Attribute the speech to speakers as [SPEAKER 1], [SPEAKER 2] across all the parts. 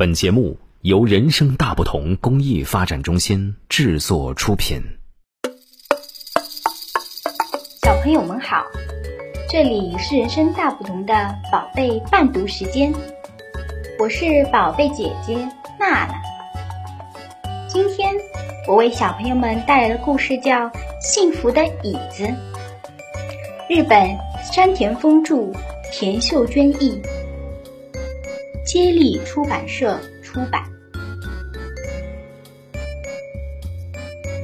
[SPEAKER 1] 本节目由人生大不同公益发展中心制作出品。
[SPEAKER 2] 小朋友们好，这里是人生大不同的宝贝伴读时间，我是宝贝姐姐娜娜。今天我为小朋友们带来的故事叫《幸福的椅子》，日本山田丰著，田秀娟译。接力出版社出版。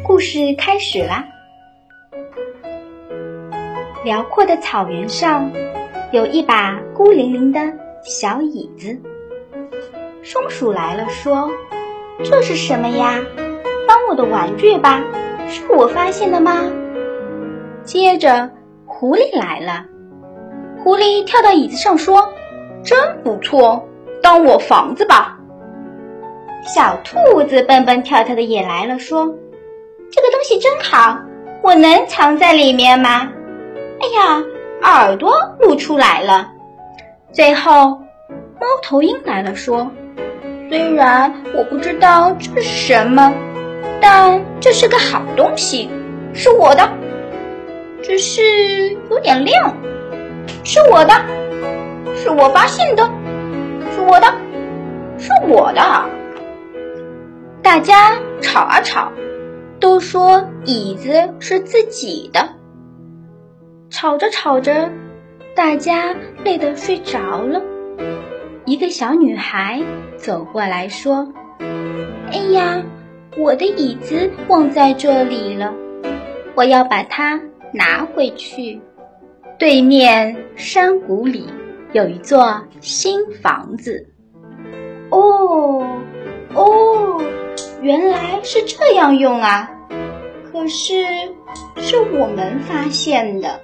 [SPEAKER 2] 故事开始啦！辽阔的草原上，有一把孤零零的小椅子。松鼠来了，说：“这是什么呀？当我的玩具吧？是我发现的吗？”接着，狐狸来了。狐狸跳到椅子上，说：“真不错。”当我房子吧，小兔子蹦蹦跳跳的也来了，说：“这个东西真好，我能藏在里面吗？”哎呀，耳朵露出来了。最后，猫头鹰来了，说：“虽然我不知道这是什么，但这是个好东西，是我的，只是有点亮，是我的，是我发现的。”是我的，是我的。大家吵啊吵，都说椅子是自己的。吵着吵着，大家累得睡着了。一个小女孩走过来说：“哎呀，我的椅子忘在这里了，我要把它拿回去。”对面山谷里。有一座新房子，哦哦，原来是这样用啊！可是是我们发现的，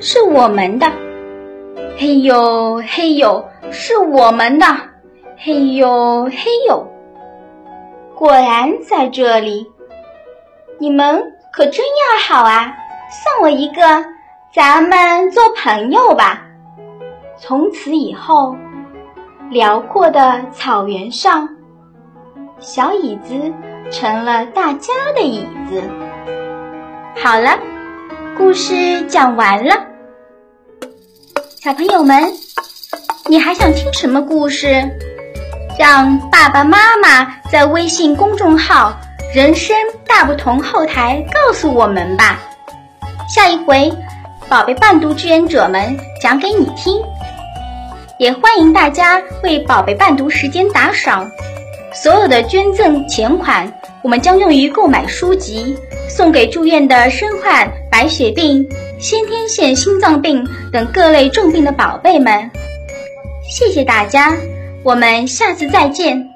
[SPEAKER 2] 是我们的。嘿呦嘿呦，是我们的。嘿呦嘿呦，果然在这里。你们可真要好啊！送我一个，咱们做朋友吧。从此以后，辽阔的草原上，小椅子成了大家的椅子。好了，故事讲完了。小朋友们，你还想听什么故事？让爸爸妈妈在微信公众号“人生大不同”后台告诉我们吧。下一回，宝贝伴读志愿者们讲给你听。也欢迎大家为宝贝伴读时间打赏，所有的捐赠钱款，我们将用于购买书籍，送给住院的身患白血病、先天性心脏病等各类重病的宝贝们。谢谢大家，我们下次再见。